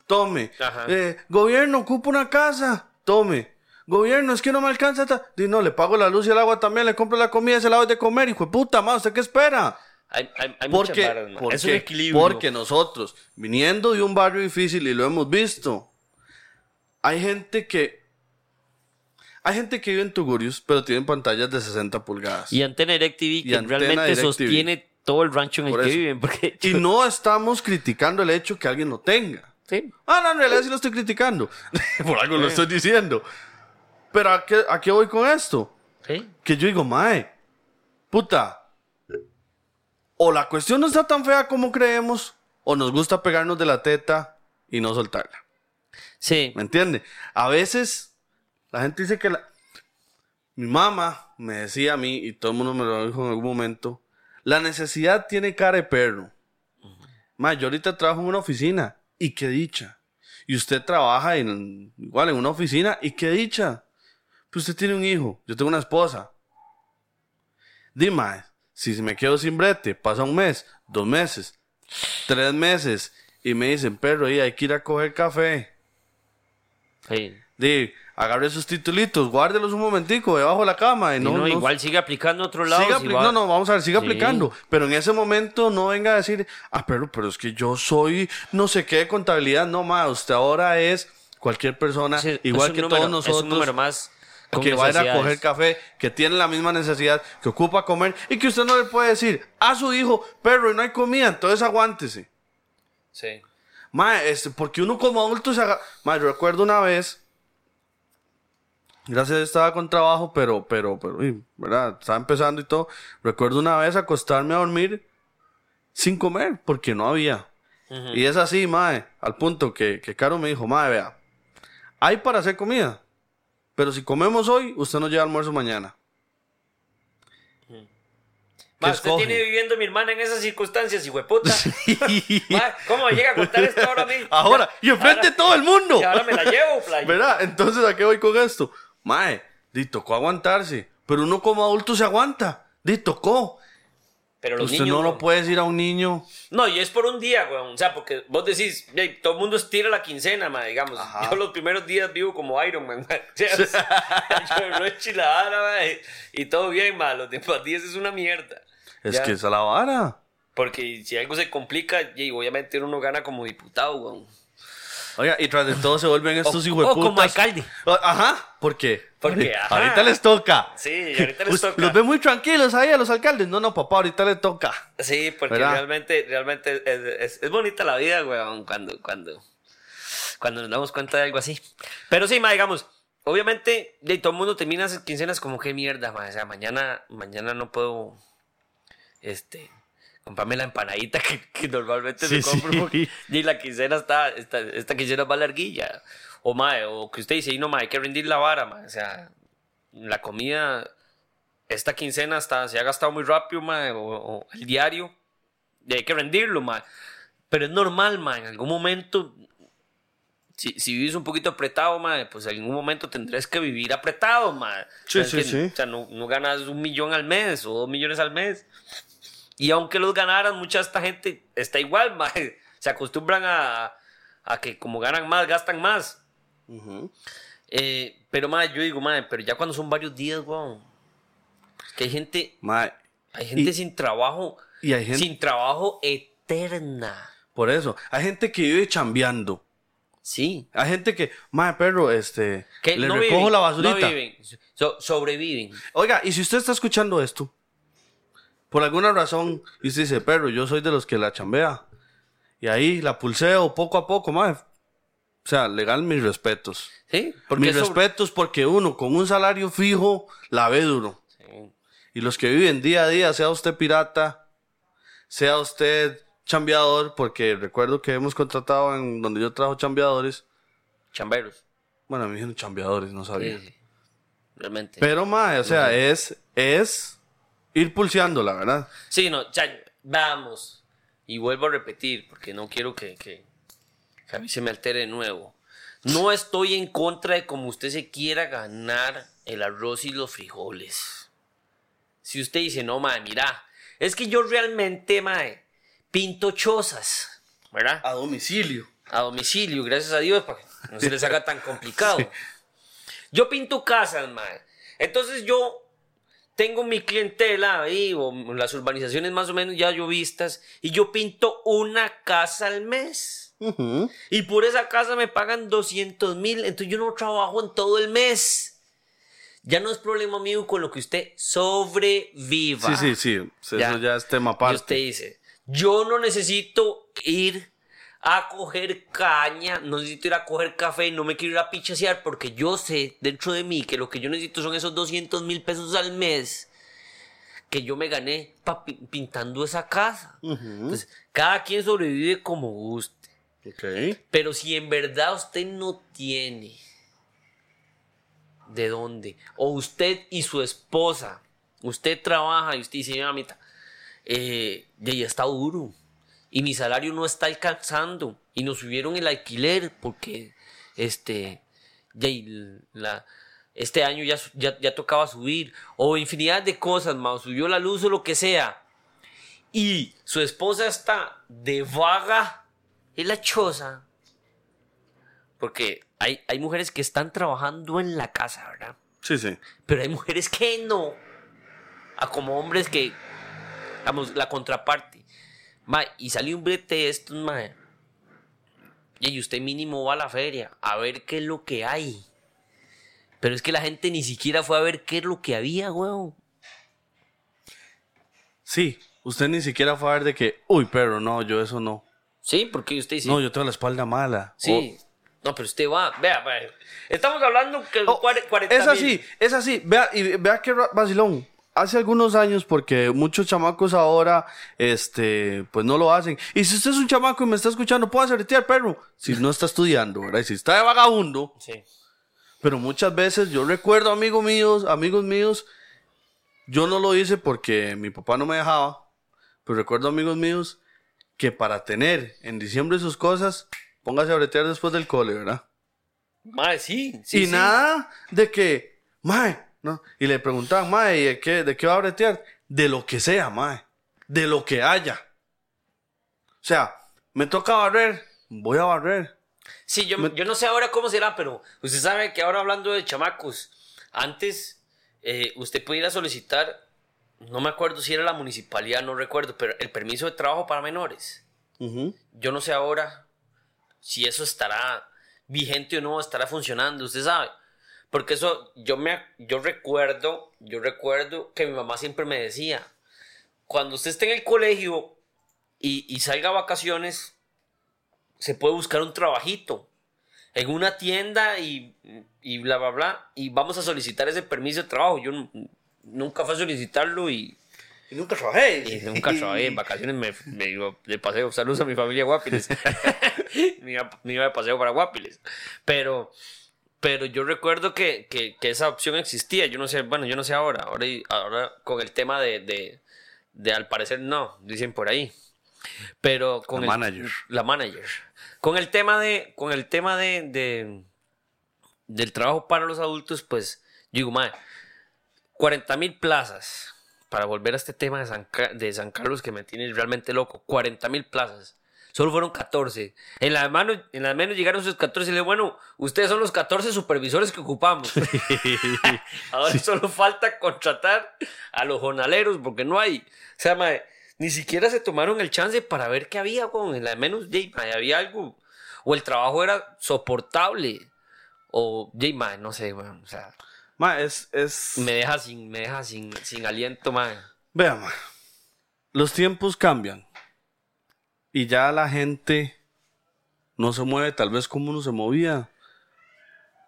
Tome. Eh, gobierno, ocupo una casa. Tome. Gobierno, es que no me alcanza. ta-". Di, no, le pago la luz y el agua también, le compro la comida y se la doy de comer. Hijo de puta, ma, ¿usted qué espera? Hay, hay, hay Porque, porque, es un equilibrio. porque nosotros, viniendo de un barrio difícil y lo hemos visto, hay gente que. Hay gente que vive en Tugurios, pero tienen pantallas de 60 pulgadas. Y Antena DirecTV, que Antena realmente DirecTV. sostiene todo el rancho en el que viven. Porque, Y no estamos criticando el hecho que alguien lo tenga. sí, Ah, no, en realidad sí lo estoy criticando. Por algo lo estoy diciendo. Pero ¿a qué, ¿a qué voy con esto? sí. Que yo digo, mae, puta. O la cuestión no está tan fea como creemos, o nos gusta pegarnos de la teta y no soltarla. Sí, ¿Me entiende? A veces la gente dice que la... Mi mamá me decía a mí, y todo el mundo me lo dijo en algún momento, la necesidad tiene cara de perro. Ma, yo ahorita trabajo en una oficina, y qué dicha. Y usted trabaja en, igual en una oficina, y qué dicha. Pues usted tiene un hijo, yo tengo una esposa. Dime, si me quedo sin brete, pasa un mes, dos meses, tres meses, y me dicen, perro, y hay que ir a coger café. sí. Di, agarre sus titulitos, guárdelos un momentico debajo de la cama. Y Y no, no, no- igual sigue aplicando a otro lado. siga si va- No, no, vamos a ver, siga Sí. aplicando. Pero en ese momento no venga a decir, ah, pero, pero es que yo soy no sé qué de contabilidad. No, ma, usted ahora es cualquier persona, Sí, igual que número- todos Es un número nosotros, más. que va a ir a coger café, que tiene la misma necesidad, que ocupa comer, y que usted no le puede decir a su hijo, perro, y no hay comida, entonces aguántese. Sí. Ma, este, porque uno como adulto se haga... Ma, yo recuerdo una vez... Gracias estaba con trabajo, pero, pero, pero, ¿verdad? Estaba empezando y todo. Recuerdo una vez acostarme a dormir sin comer, porque no había. Y es así, mae, al punto que, que Caro me dijo, mae, vea, hay para hacer comida, pero si comemos hoy, usted no lleva almuerzo mañana. Ma, ¿Qué usted escoge? tiene viviendo a mi hermana en esas circunstancias, hijueputa. Ma, ¿Cómo llega a contar esto ahora a mí? Ahora, y enfrente de todo el mundo. Y ahora me la llevo, playa. ¿Verdad? Entonces, ¿a qué voy con esto? Mae, di, tocó aguantarse. Pero uno como adulto se aguanta. Di, tocó. Pero los Usted niños. no lo puede decir a un niño. No, y es por un día, weón. O sea, porque vos decís, "Ey, todo el mundo estira la quincena, ma, digamos. Ajá. Yo los primeros días vivo como Iron Man, ma. O sea, yo no es chiladara, ma, y, y todo bien, ma. Los demás días es una mierda. Es Ya. que es a la vara. Porque si algo se complica, y obviamente uno gana como diputado, weón. Oiga, y tras de todo se vuelven estos hijos de o como alcalde. Ajá, ¿por qué? Porque, ahorita, ajá. ahorita les toca. Sí, ahorita les toca. Los ve muy tranquilos ahí a los alcaldes. No, no, papá, ahorita les toca. Sí, porque ¿Verdad? realmente, realmente es, es- es bonita la vida, weón, cuando, cuando, cuando nos damos cuenta de algo así. Pero sí, ma, digamos, obviamente, de todo el mundo termina esas quincenas como que mierda, ma, o sea, mañana, mañana no puedo, este, comprarme la empanadita que, que normalmente Sí, me compro sí. porque y la quincena está, esta, esta quincena va larguilla. O, ma, o que usted dice, y no, ma, hay que rendir la vara, ma, o sea, la comida esta quincena está, se ha gastado muy rápido, mae, o, o el diario, y hay que rendirlo, mae. Pero es normal, mae, en algún momento, si, si vives un poquito apretado, mae, pues en algún momento tendrás que vivir apretado, mae. Sí, O sea, sí, que, sí. O sea, no, no ganas un millón al mes o dos millones al mes. Y aunque los ganaran, mucha de esta gente está igual. Se acostumbran a, a que como ganan más, gastan más. Eh, pero, mae, yo digo, mae, pero ya cuando son varios días, weón. Que hay gente, Mae, hay gente Y- sin trabajo, y hay gente... sin trabajo eterna. Por eso, hay gente que vive chambeando. Sí. Hay gente que, mae, perro, este, Que le no recojo viven, la basurita. No viven, so- sobreviven. Oiga, y si usted está escuchando esto, por alguna razón, y usted dice, perro, yo soy de los que la chambea. Y ahí la pulseo poco a poco, mae. O sea, legal, mis respetos. Sí. Porque mis respetos porque uno con un salario fijo la ve duro. Sí. Y los que viven día a día, sea usted pirata, sea usted chambeador, porque recuerdo que hemos contratado en donde yo trabajo chambeadores. Chamberos. Bueno, me dijeron chambeadores, no sabía. Sí. Realmente. Pero, mae, o sea, es, es ir pulseando, la verdad. Sí, no, ya, vamos. Y vuelvo a repetir, porque no quiero que, que, que a mí se me altere de nuevo. No estoy en contra de como usted se quiera ganar el arroz y los frijoles. Si usted dice, no, mae, mira, es que yo realmente, mae, pinto chozas, ¿verdad? A domicilio. a domicilio, gracias a Dios, para que no se les haga tan complicado. Yo pinto casas, mae. Entonces yo tengo mi clientela ahí, o las urbanizaciones más o menos ya yo vistas, y yo pinto una casa al mes. Y por esa casa me pagan 200 mil, entonces yo no trabajo en todo el mes. Ya no es problema mío con lo que usted sobreviva. Sí, sí, sí. Eso Ya. ya, es tema Y aparte. usted dice, yo no necesito ir a coger caña, no necesito ir a coger café, no me quiero ir a pichasear porque yo sé dentro de mí que lo que yo necesito son esos 200 mil pesos al mes que yo me gané pintando esa casa. Entonces, cada quien sobrevive como guste. Pero si en verdad usted no tiene de dónde, o usted y su esposa, usted trabaja y usted dice, mamita, eh, ya está duro y mi salario no está alcanzando y nos subieron el alquiler porque este, ya la, este año ya, ya, ya tocaba subir, o infinidad de cosas, más subió la luz o lo que sea, y su esposa está de vaga en la choza. Porque hay, hay mujeres que están trabajando en la casa, ¿verdad? Sí, sí. Pero hay mujeres que no. A como hombres que, vamos, la contraparte. Y salió un brete de estos, ma. Y usted mínimo va a la feria a ver qué es lo que hay. Pero es que la gente ni siquiera fue a ver qué es lo que había, weón. Sí. Usted ni siquiera fue a ver de que, uy, pero no, yo eso no. Sí, porque usted dice. No, yo tengo la espalda mala. Sí. No, pero usted va. Vea, vea. Estamos hablando que Oh, 40 es así, es así. Vea, y vea ra- vacilón. Hace algunos años, porque muchos chamacos ahora, este, pues no lo hacen. Y si usted es un chamaco y me está escuchando, puede bretear, perro. Si no está estudiando, ¿verdad? Y si está de vagabundo. Sí. Pero muchas veces yo recuerdo amigos míos, amigos míos, yo no lo hice porque mi papá no me dejaba. Pero recuerdo amigos míos que para tener en diciembre sus cosas, póngase a bretear después del cole, ¿verdad? Mae, sí. sí y sí. nada de que, mae, ¿no? Y le preguntaban, mae, ¿y de qué, de qué va a bretear? De lo que sea, mae. De lo que haya. O sea, me toca barrer, voy a barrer. Sí, yo, Me- yo no sé ahora cómo será, pero usted sabe que ahora hablando de chamacos, antes eh, usted podía ir a solicitar, no me acuerdo si era la municipalidad, no recuerdo, pero el permiso de trabajo para menores. Yo no sé ahora si eso estará vigente o no, estará funcionando, usted sabe. Porque eso, yo, me, yo recuerdo, yo recuerdo que mi mamá siempre me decía, cuando usted esté en el colegio y, y salga a vacaciones, se puede buscar un trabajito en una tienda y, y bla, bla, bla, y vamos a solicitar ese permiso de trabajo. Yo nunca fui a solicitarlo y, Y nunca trabajé. y nunca trabajé. En vacaciones me, me iba de paseo. Saludos a mi familia Guapiles. me, iba, me iba de paseo para Guapiles. Pero, pero yo recuerdo que, que, que esa opción existía. Yo no sé, bueno, yo no sé ahora. Ahora, ahora con el tema de, de, de al parecer no, dicen por ahí. Pero con La el- manager. La manager. Con el tema de, con el tema de, de- del trabajo para los adultos, pues, yo digo, madre, 40 mil plazas, para volver a este tema de San, de San Carlos que me tiene realmente loco, 40 mil plazas. Solo fueron 14. En las manos, en las menos llegaron esos 14 y le dije, bueno, ustedes son los 14 supervisores que ocupamos. Ahora solo falta contratar a los jornaleros porque no hay. O sea, mae, ni siquiera se tomaron el chance para ver qué había, con En la menos, jay, mae, había algo. O el trabajo era soportable. O, jay, mae, no sé, weón. O sea, Ma, es, es... me deja sin, me deja sin, sin aliento, mae. Vea, ma, los tiempos cambian. Y ya la gente no se mueve tal vez como uno se movía.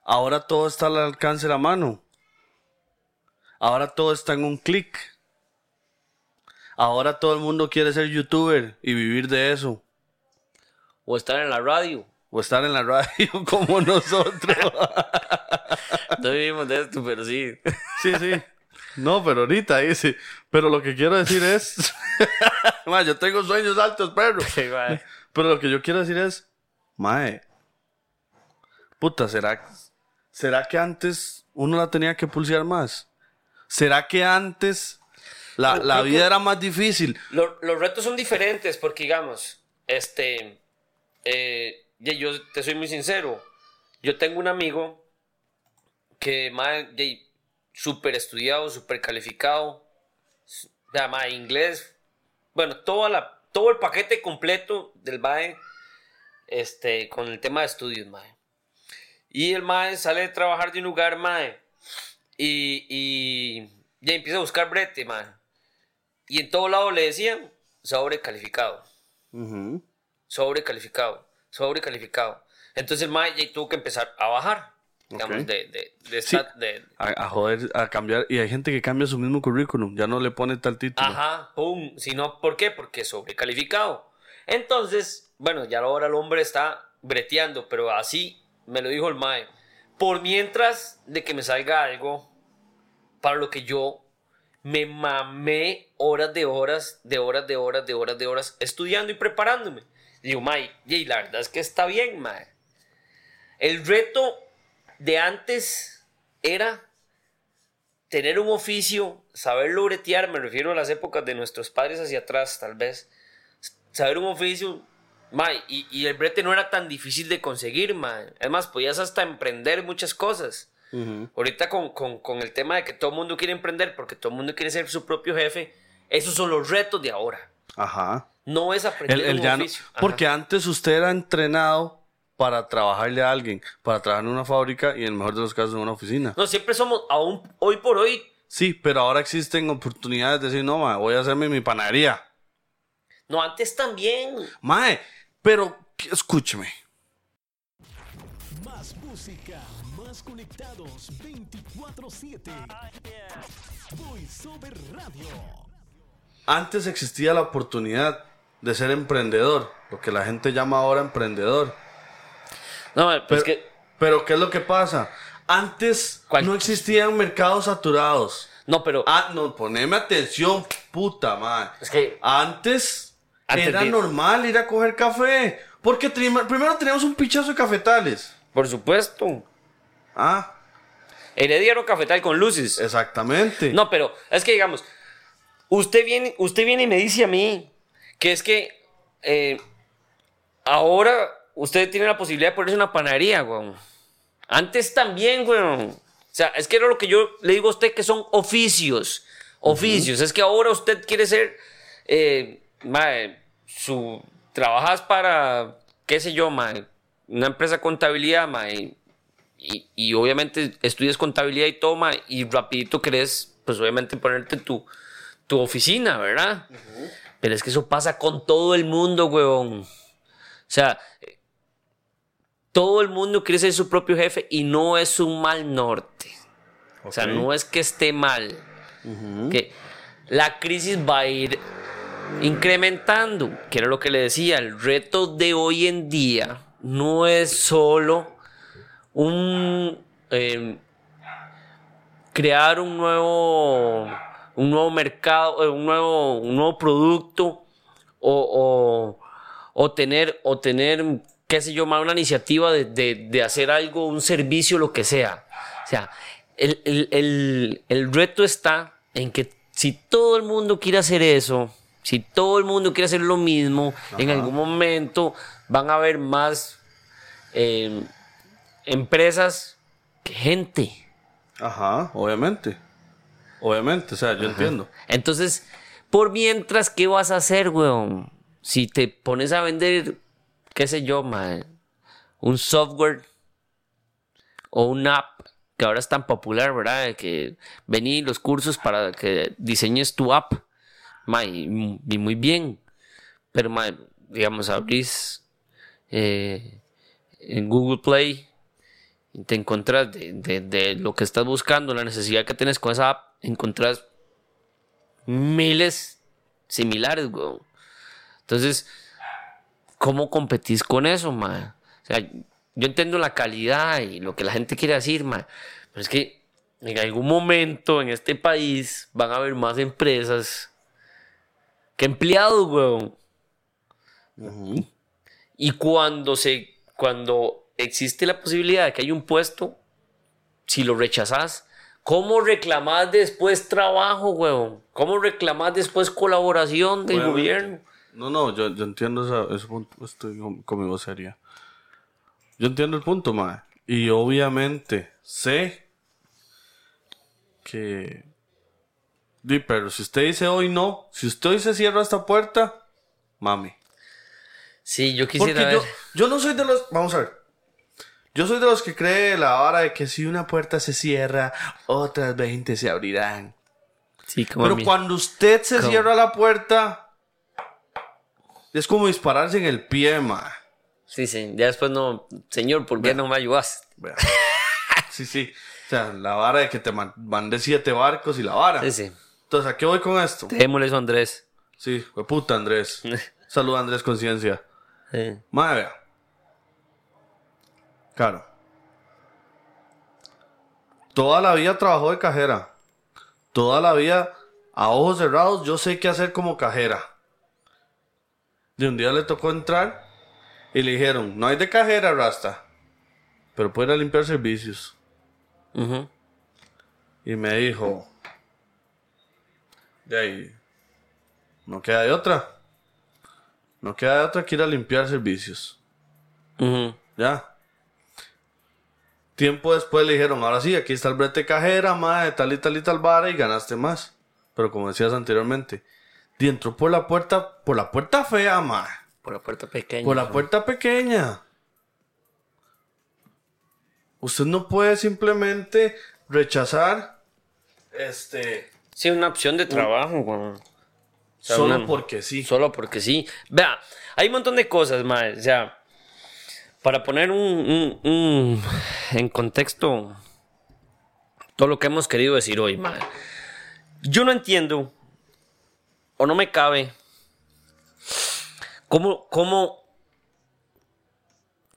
Ahora todo está al alcance de la mano. Ahora todo está en un clic. Ahora todo el mundo quiere ser youtuber y vivir de eso. O estar en la radio. O estar en la radio como nosotros. No vivimos de esto, pero sí. Sí, sí. No, pero ahorita dice. Pero lo que quiero decir es. Ma, yo tengo sueños altos, perro. Sí, mae. Pero lo que yo quiero decir es. Mae. Puta, ¿será, ¿será que antes uno la tenía que pulsear más? ¿Será que antes la, la vida era más difícil? Lo- los retos son diferentes porque, digamos, este, eh, yo te soy muy sincero, yo tengo un amigo que, mae, súper estudiado, súper calificado, mae, inglés, bueno, toda la, todo el paquete completo del MAE, este, con el tema de estudios, mae. Y el MAE sale de trabajar de un lugar, MAE, y, y ya empieza a buscar brete, MAE. Y en todo lado le decían sobrecalificado, Ujú. sobrecalificado, sobrecalificado. Entonces el mae ya tuvo que empezar a bajar, digamos, Ok. de, de, de, Sí. esta- de- A, a joder, a cambiar. Y hay gente que cambia su mismo currículum. Ya no le pone tal título. Ajá, pum. Sino, ¿por qué? Porque sobrecalificado. Entonces, bueno, ya ahora el hombre está breteando, pero así me lo dijo el mae. Por mientras de que me salga algo para lo que yo me mamé horas de horas, de horas, de horas, de horas, de horas estudiando y preparándome. Digo, mae, y la verdad es que está bien, mae. El reto de antes era tener un oficio, saberlo bretear, me refiero a las épocas de nuestros padres hacia atrás, tal vez. Saber un oficio, mae, y, y el brete no era tan difícil de conseguir, mae. Además, podías hasta emprender muchas cosas. Ujú. Ahorita con, con- con el tema de que todo el mundo quiere emprender porque todo el mundo quiere ser su propio jefe, esos son los retos de ahora. Ajá. No es aprender El, el un no- oficio. Porque antes usted era entrenado para trabajarle a alguien, para trabajar en una fábrica y en el mejor de los casos en una oficina. No, siempre somos, aún hoy por hoy, Sí, pero ahora existen oportunidades de decir, no, ma, voy a hacerme mi panadería. no, antes también. Mae, pero escúcheme. Más música, más conectados 24-7. VoiceOver Radio. Antes existía la oportunidad de ser emprendedor, lo que la gente llama ahora emprendedor. No, Pero, pues que, pero ¿qué es lo que pasa? Antes ¿Cuál? no existían mercados saturados. no, pero Ah, no, poneme atención, puta madre. es que Antes, Antes era de- normal ir a coger café. Porque primero teníamos un pichazo de cafetales. Por supuesto. Ah, Herediano cafetal con luces. exactamente. No, pero es que digamos, usted viene, usted viene y me dice a mí que es que eh, ahora usted tiene la posibilidad de ponerse una panadería, weón. Antes también, weón. O sea, es que era lo que yo le digo a usted que son oficios. Oficios. Es que ahora usted quiere ser, eh, su, trabajas para, qué sé yo, mae, una empresa de contabilidad, mae, y, y obviamente estudias contabilidad y toma, y rapidito querés, pues obviamente ponerte tu, tu oficina, ¿verdad? Pero es que eso pasa con todo el mundo, weón. O sea, todo el mundo quiere ser su propio jefe y no es un mal norte. O sea, no es que esté mal. Que la crisis va a ir incrementando, que era lo que le decía, el reto de hoy en día no es solo un eh, crear un nuevo un nuevo mercado, eh, un nuevo, un nuevo producto o, o, o tener, o tener, qué sé yo, más una iniciativa de, de, de hacer algo, un servicio, lo que sea. O sea, el, el, el, el reto está en que si todo el mundo quiere hacer eso, si todo el mundo quiere hacer lo mismo, en algún momento van a haber más eh, empresas que gente. Ajá, obviamente. Obviamente, o sea, yo entiendo. Entonces, por mientras, ¿qué vas a hacer, weón? Si te pones a vender, qué sé yo, un software o una app que ahora es tan popular, ¿verdad? Que vení los cursos para que diseñes tu app, y, muy bien. Pero, digamos, abrís eh, en Google Play y te encuentras de, lo que estás buscando, la necesidad que tienes con esa app, encontrás miles similares, weón. Entonces, ¿cómo competís con eso, man? O sea, yo entiendo la calidad y lo que la gente quiere decir, man. Pero es que en algún momento en este país van a haber más empresas que empleados, weón. Y cuando se, cuando existe la posibilidad de que hay un puesto, si lo rechazas, ¿cómo reclamás después trabajo, weón? ¿Cómo reclamás después colaboración del Obviamente. gobierno? No, no, yo, yo entiendo esa- ese punto. Estoy con, con mi voz seria. Yo entiendo el punto, mae. Y obviamente sé que. Di, pero si usted dice hoy no, si usted hoy se cierra esta puerta, mami. Sí, yo Porque quisiera yo, ver. yo no soy de los. Vamos a ver. Yo soy de los que cree la vara de que si una puerta se cierra, otras 20 se abrirán. Sí, como Pero cuando usted se ¿Cómo? cierra la puerta, es como dispararse en el pie, ma. Sí, sí. Ya después no. Señor, ¿por qué no me ayudas? Vea. Sí, sí. O sea, la vara de que te man- mandé siete barcos y la vara. Sí, sí. Entonces, ¿a qué voy con esto? Démosle eso a Andrés. Sí, fue puta Andrés. Saluda Andrés Conciencia. Sí. Madre, vea. Claro. Toda la vida trabajó de cajera. Toda la vida, a ojos cerrados, yo sé qué hacer como cajera. De un día le tocó entrar y le dijeron, no hay de cajera, Rasta. Pero puede ir a limpiar servicios. Y me dijo, de ahí, no queda de otra. No queda de otra que ir a limpiar servicios. Ya. Tiempo después le dijeron, ahora sí, aquí está el brete cajera, madre, tal y tal y tal vara y ganaste más. Pero como decías anteriormente, y entró por la puerta, por la puerta fea, madre. Por la puerta pequeña. Por la puerta pequeña. Usted no puede simplemente rechazar este Sí, una opción de trabajo, weón. O sea, solo una- porque sí. Solo porque sí. Vea, hay un montón de cosas, mae. O sea, para poner un, un- un- en contexto todo lo que hemos querido decir hoy, mae. Yo no entiendo, o no me cabe, cómo, cómo,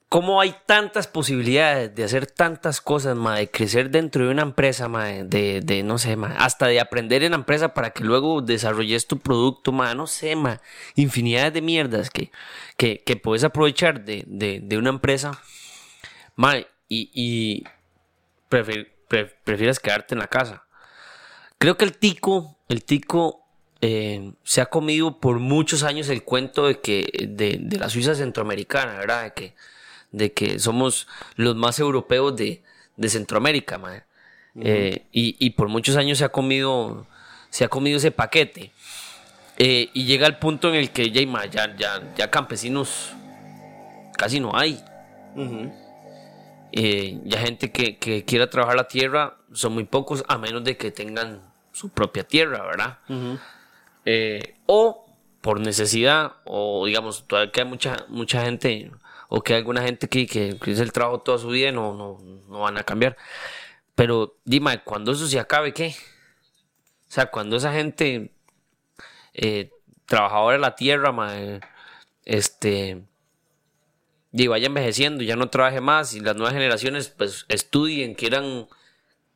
cómo hay tantas posibilidades de hacer tantas cosas, mae, de crecer dentro de una empresa, mae, de, de, no sé, mae, hasta de aprender en la empresa para que luego desarrolles tu producto, mae, no sé, mae, infinidades de mierdas que, que, que puedes aprovechar de, de, de una empresa, mae, y, y prefi- pre- prefieres quedarte en la casa. Creo que el tico, el tico eh, se ha comido por muchos años el cuento de que de, de la Suiza centroamericana, ¿verdad? De que, de que somos los más europeos de, de Centroamérica, mae. Eh, y, y por muchos años se ha comido, se ha comido ese paquete. Eh, y llega el punto en el que ya, ya, ya, ya campesinos casi no hay. Eh, ya gente que, que quiera trabajar la tierra son muy pocos, a menos de que tengan su propia tierra, ¿verdad? Eh, o por necesidad, o digamos, todavía que hay mucha, mucha gente, o que hay alguna gente que, que, el trabajo toda su vida y no, no, no van a cambiar. Pero dime, cuando eso se acabe, ¿qué? O sea, cuando esa gente eh, trabajadora de la tierra, mae, este, y vaya envejeciendo, ya no trabaje más y las nuevas generaciones pues estudien, quieran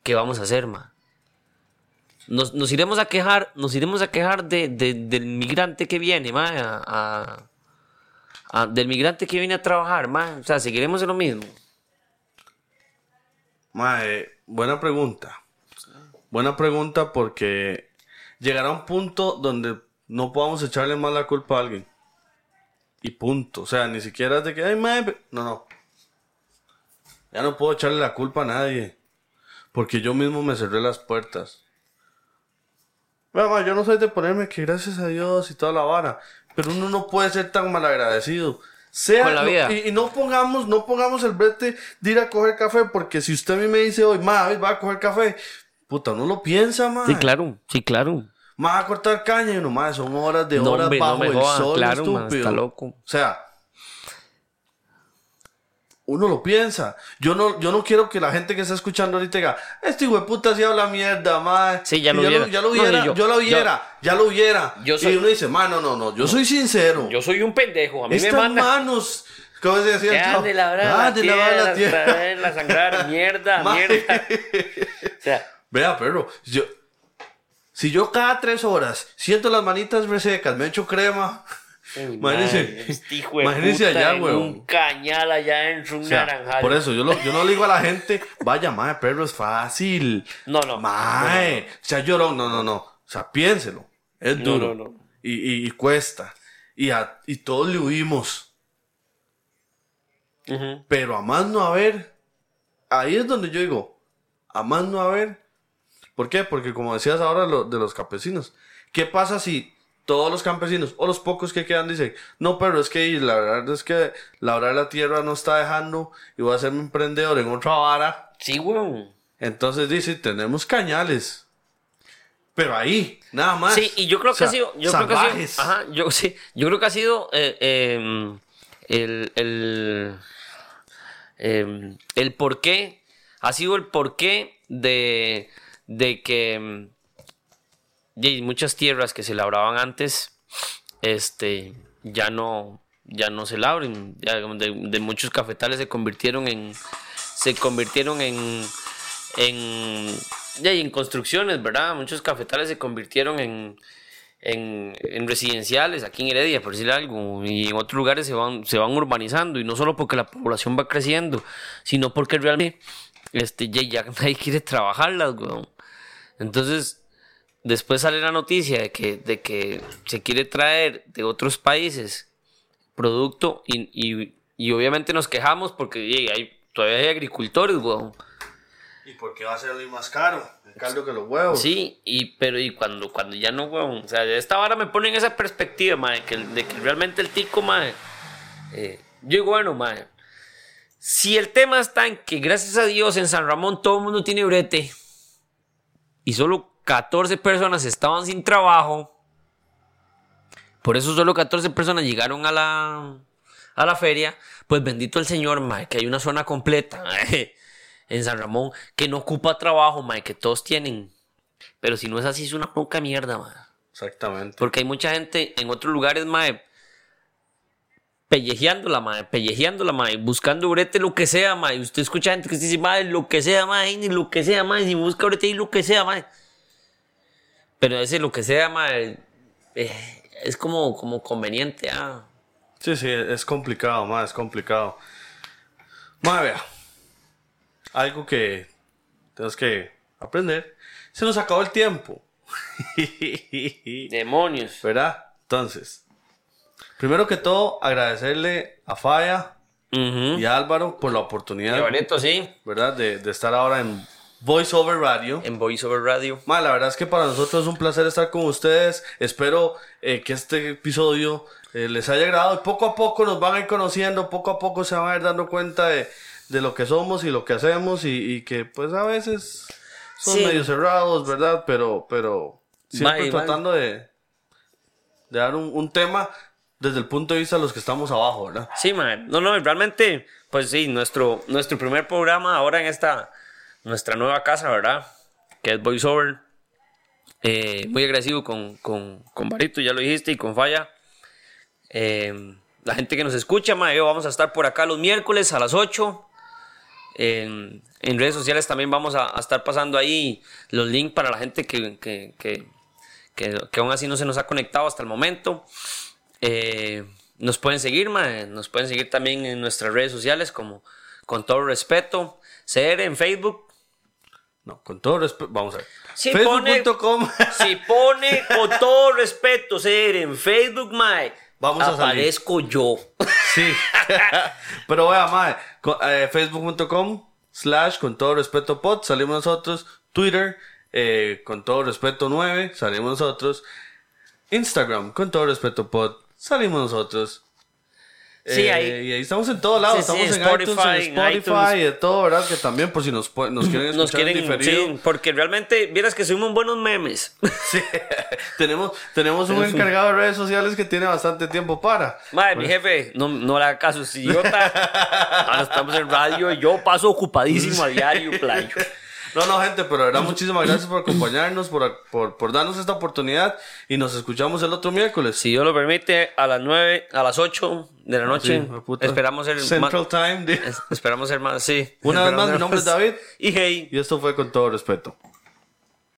qué vamos a hacer, ma. Nos, nos iremos a quejar, nos iremos a quejar de, de- del migrante que viene, ma, a- a- a- del migrante que viene a trabajar, ma. O sea, seguiremos en lo mismo. Mae, buena pregunta. Buena pregunta porque llegará un punto donde no podamos echarle más la culpa a alguien. Y punto. O sea, ni siquiera de que, ay, mae, pe-". no, no. Ya no puedo echarle la culpa a nadie. Porque yo mismo me cerré las puertas. Mae, yo no soy de ponerme que gracias a Dios y toda la vara. Pero uno no puede ser tan malagradecido. Sea, Con la no- vida. y, y no pongamos, no pongamos el brete de ir a coger café, porque si usted a mí me dice hoy, ma, hoy va a coger café, puta, uno lo piensa, ma. Sí, claro, sí, claro. Ma, a cortar caña y uno, ma, son horas de No, horas no bajo me el joda, sol, claro, ma, estúpido. está loco. O sea, uno lo piensa. Yo no, yo no quiero que la gente que está escuchando ahorita diga, este hijo de puta sí habla mierda, ma. Sí, ya lo ya hubiera. ya lo No, hubiera, y yo- yo, lo hubiera, ya lo hubiera. yo soy- Y uno dice, ma, no, no, no, yo soy sincero. Yo soy un pendejo, a mí Estas me mandan. manos, ¿cómo se decía? Han de labrar Ah, la, de lavar la tierra. traer, sangrar, mierda, mierda. O sea, Vea, perro, yo, si yo cada tres horas siento las manitas resecas, me echo crema, uy, Imagínese- madre, este puta allá, weón. Un cañal allá en un o sea, naranjal. por eso yo, lo- yo no le digo a la gente, vaya, mae, perro, es fácil. No, no. Mae, o sea, llorón, no, no, no. O sea, piénselo, es duro. no. Y, y- y cuesta. Y, a- y todos le huimos. Pero a más no haber, ahí es donde yo digo, a más no haber. ¿Por qué? Porque como decías ahora lo- de los campesinos, ¿qué pasa si todos los campesinos o los pocos que quedan dicen, no, pero es que la verdad es que labrar la tierra no está dejando y voy a ser un emprendedor en otra vara? Sí, weón. Entonces dice, tenemos cañales. Pero ahí, nada más. Sí, y yo creo O que ha sido. Yo creo que ha salvajes. sido. Ajá, yo, sí, yo creo que ha sido eh, eh, el, el, eh, el porqué. Ha sido el porqué de, de que mm, y muchas tierras que se labraban antes, este, ya no, ya no se labren. Ya de, de muchos cafetales se convirtieron en, se convirtieron en, en, ya, en construcciones, ¿verdad? Muchos cafetales se convirtieron en, en, en residenciales, aquí en Heredia, por decir algo, y en otros lugares se van, se van urbanizando, y no solo porque la población va creciendo, sino porque realmente este, ya, ya nadie quiere trabajarlas, weón. Entonces, después sale la noticia de que, de que se quiere traer de otros países producto y, y- y obviamente nos quejamos porque ye, hay, todavía hay agricultores, weón. ¿Y por qué va a ser hoy más caro? El caldo que los huevos. Sí, y, pero y cuando, cuando ya no, weón. O sea, de esta vara me pone en esa perspectiva, mae, que, de que realmente el tico, mae. eh, yo digo, bueno, mae. Si el tema está en que gracias a Dios en San Ramón todo el mundo tiene brete y solo 14 personas estaban sin trabajo, por eso solo 14 personas llegaron a la, a la feria, pues bendito el Señor, mae, que hay una zona completa mae, en San Ramón que no ocupa trabajo, mae, que todos tienen. Pero si no es así, es una poca mierda, mae. Exactamente. Porque hay mucha gente en otros lugares, mae, pellejeándola, mae, pellejeándola, mae, buscando brete, lo que sea, mae. Usted escucha gente que dice, mae, lo que sea, mae, ni lo que sea, mae, si busca brete y lo que sea, mae. Pero ese lo que sea, mae, eh, es como, como conveniente, ah. Sí, sí, es complicado, más, es complicado. Más, vea. Algo que tenemos que aprender. Se nos acabó el tiempo. Demonios. ¿Verdad? Entonces, primero que todo, agradecerle a Faya y a Álvaro por la oportunidad, Qué bonito, sí. ¿verdad? De, de estar ahora en Voice Over Radio. en Voice Over Radio. Ma, la verdad es que para nosotros es un placer estar con ustedes. Espero eh, que este episodio eh, les haya agradado. Y poco a poco nos van a ir conociendo, poco a poco se van a ir dando cuenta de, de lo que somos y lo que hacemos. Y, y que pues a veces son Sí. medio cerrados, ¿verdad? Pero, pero siempre Ma, tratando de, de dar un, un tema desde el punto de vista de los que estamos abajo, ¿verdad? Sí, man. No, no, realmente, pues sí, nuestro, nuestro primer programa ahora en esta, nuestra nueva casa, ¿verdad? Que es VoiceOver. Eh, muy agresivo con, con, con Barito, ya lo dijiste, y con Falla. Eh, la gente que nos escucha, ma, yo vamos a estar por acá los miércoles a las 8. En, en redes sociales también vamos a, a estar pasando ahí los links para la gente que, que, que, que, que aún así no se nos ha conectado hasta el momento. Eh, nos pueden seguir, mae, nos pueden seguir también en nuestras redes sociales como con todo respeto. CR en Facebook. No, con todo respeto, vamos a ver. Si Facebook.com. Si pone con todo respeto CR en Facebook, mae, Vamos a salir. aparezco yo. Sí. Pero vea, mae, eh, facebook.com slash con todo respeto pod, salimos nosotros. Twitter, eh, con todo respeto 9, salimos nosotros. Instagram, con todo respeto pod, salimos nosotros. Sí, Eh, ahí- Y ahí estamos en todos lados. Sí, sí, estamos en Spotify, iTunes, en en Spotify iTunes. de todo, ¿verdad? Que también, por si nos, quieren escuchar Nos quieren, en diferido. sí, porque realmente, vieras que subimos buenos memes. Sí. tenemos, tenemos un encargado de redes sociales que tiene bastante tiempo para. Madre, mi jefe, no, no le haga caso, idiota. Ahora estamos en radio y yo paso ocupadísimo a diario, playo. No, no, gente, pero de verdad, muchísimas gracias por acompañarnos, por, por, por darnos esta oportunidad y nos escuchamos el otro miércoles. Si Dios lo permite, a las 9, a las 8 de la noche, Sí, esperamos ser Central. Time. de- Esperamos ser más, sí. Una vez más, mi nombre es David Y hey. y esto fue con todo respeto.